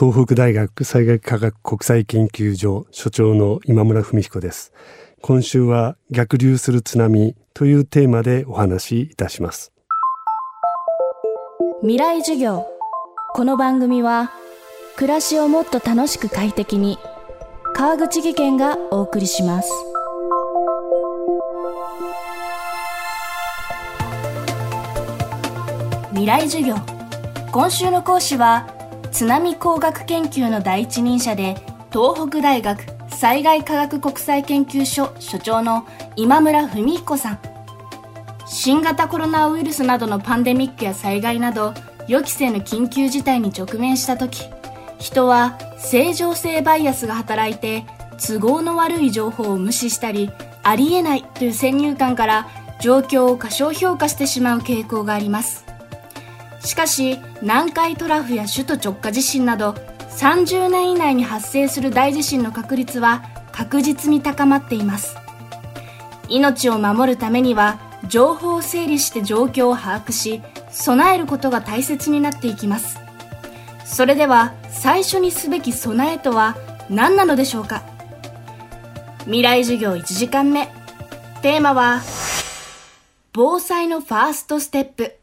東北大学災害科学国際研究所所長の今村文彦です。今週は逆流する津波というテーマでお話しいたします。未来授業。この番組は暮らしをもっと楽しく快適に川口義賢がお送りします。未来授業。今週の講師は津波工学研究の第一人者で東北大学災害科学国際研究所所長の今村文彦さん。新型コロナウイルスなどのパンデミックや災害など予期せぬ緊急事態に直面した時人は正常性バイアスが働いて都合の悪い情報を無視したりありえないという先入観から状況を過小評価してしまう傾向があります。しかし南海トラフや首都直下地震など30年以内に発生する大地震の確率は確実に高まっています。命を守るためには情報を整理して状況を把握し備えることが大切になっていきます。それでは最初にすべき備えとは何なのでしょうか？未来授業1時間目。テーマは防災のファーストステップ。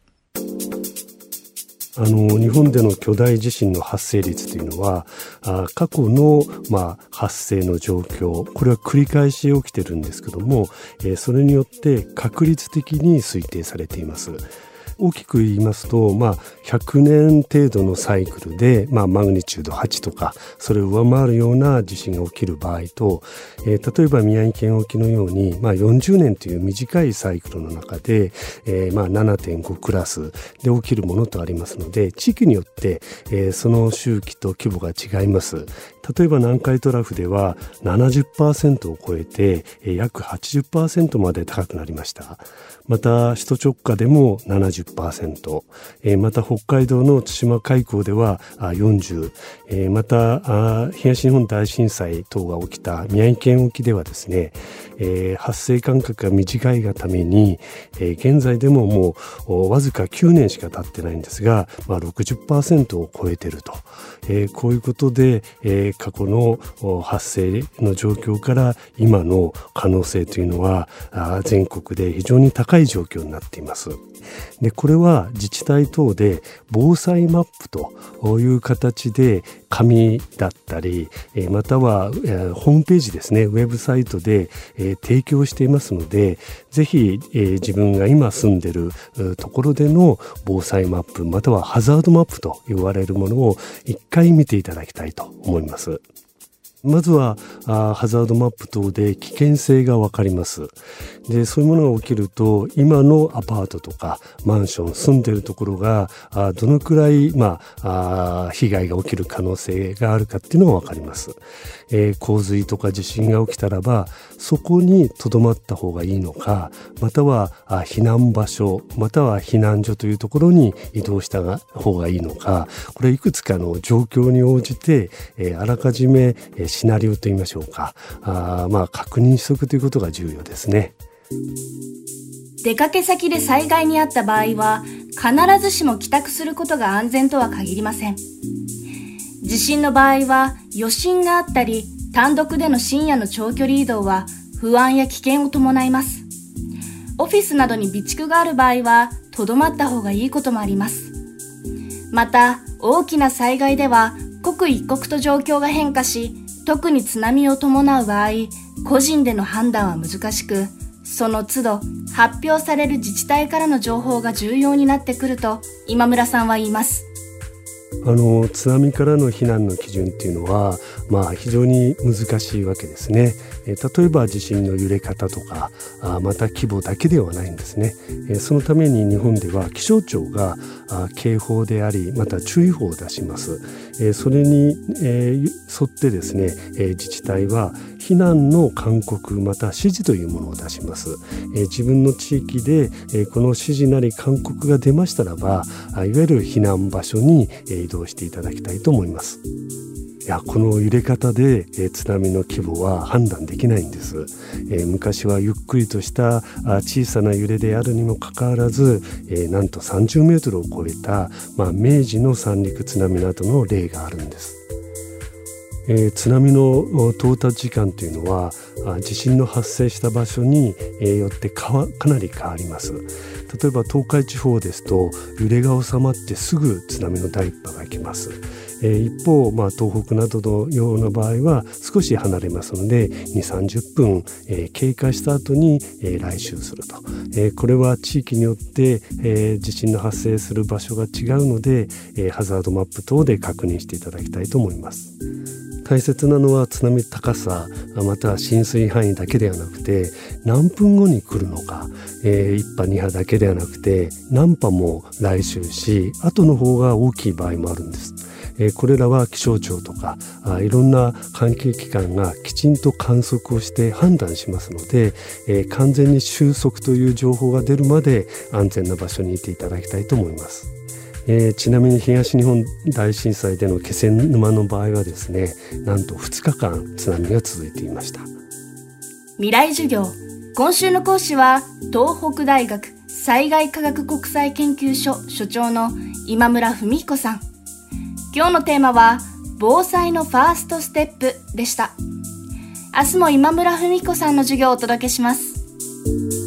あの日本での巨大地震の発生率というのはあ過去の、まあ、発生の状況これは繰り返し起きてるんですけども、えー、それによって確率的に推定されています。大きく言いますと、まあ、100年程度のサイクルで、まあ、マグニチュード8とかそれを上回るような地震が起きる場合と、えー、例えば宮城県沖のように、まあ、40年という短いサイクルの中で、えー、まあ7.5クラスで起きるものとありますので地域によって、えー、その周期と規模が違います。例えば南海トラフでは70%を超えて約80%まで高くなりましたまた首都直下でも70、えー、また北海道の対馬海溝では40、えー、また東日本大震災等が起きた宮城県沖ではですね、発生間隔が短いがために、現在でももうわずか9年しか経ってないんですが、まあ60%を超えてると、こういうことで、過去の発生の状況から今の可能性というのは全国で非常に高い状況になっています。でこれは自治体等で防災マップという形で紙だったりまたはホームページですねウェブサイトで提供していますのでぜひ自分が今住んでるところでの防災マップまたはハザードマップと言われるものを一回見ていただきたいと思います。まずはハザードマップ等で危険性が分かりますでそういうものが起きると今のアパートとかマンション住んでるところがあどのくらい、まあ、あ被害が起きる可能性があるかっていうのが分かります、えー、洪水とか地震が起きたらばそこにとどまった方がいいのかまたはあ避難場所または避難所というところに移動した方がいいのかこれいくつかの状況に応じて、えー、あらかじめ、シナリオと言いましょうか。あまあ確認しておくということが重要ですね。出かけ先で災害にあった場合は必ずしも帰宅することが安全とは限りません。地震の場合は余震があったり単独での深夜の長距離移動は不安や危険を伴います。オフィスなどに備蓄がある場合はとどまった方がいいこともあります。また大きな災害では刻一刻と状況が変化し特に津波を伴う場合、個人での判断は難しく、その都度発表される自治体からの情報が重要になってくると今村さんは言います。あの津波からの避難の基準っていうのは、まあ、非常に難しいわけですね。え例えば地震の揺れ方とかあまた規模だけではないんですね。えそのために日本では気象庁があ警報でありまた注意報を出します。えそれに、え、沿ってですね、え自治体は避難の勧告また指示というものを出します。え自分の地域で、えこの指示なり勧告が出ましたらばいわゆる避難場所に移動していただきたいと思います。いやこの揺れ方で、えー、津波の規模は判断できないんです、えー、昔はゆっくりとしたあ小さな揺れであるにもかかわらず、えー、なんと30メートルを超えた、まあ、明治の三陸津波などの例があるんです。えー、津波の到達時間というのは地震の発生した場所によってかなり変わります。例えば東海地方ですと揺れが収まってすぐ津波の第一波が来ます。えー、一方、まあ、東北などのような場合は少し離れますので2 3 0分、えー、経過した後に、えー、来襲すると、えー、これは地域によって、えー、地震の発生する場所が違うので、えー、ハザードマップ等で確認していただきたいと思います。大切なのは津波高さまたは浸水範囲だけではなくて何分後に来るのか、えー、1波2波だけではなくて何波も来襲し後の方が大きい場合もあるんです。えこれらは気象庁とかあいろんな関係機関がきちんと観測をして判断しますので、え完全に収束という情報が出るまで安全な場所にいていただきたいと思います。えー、ちなみに東日本大震災での気仙沼の場合はですねなんと2日間津波が続いていました。未来授業。今週の講師は東北大学災害科学国際研究所所長の今村文彦さん。今日のテーマは防災のファーストステップでした。明日も今村文彦さんの授業をお届けします。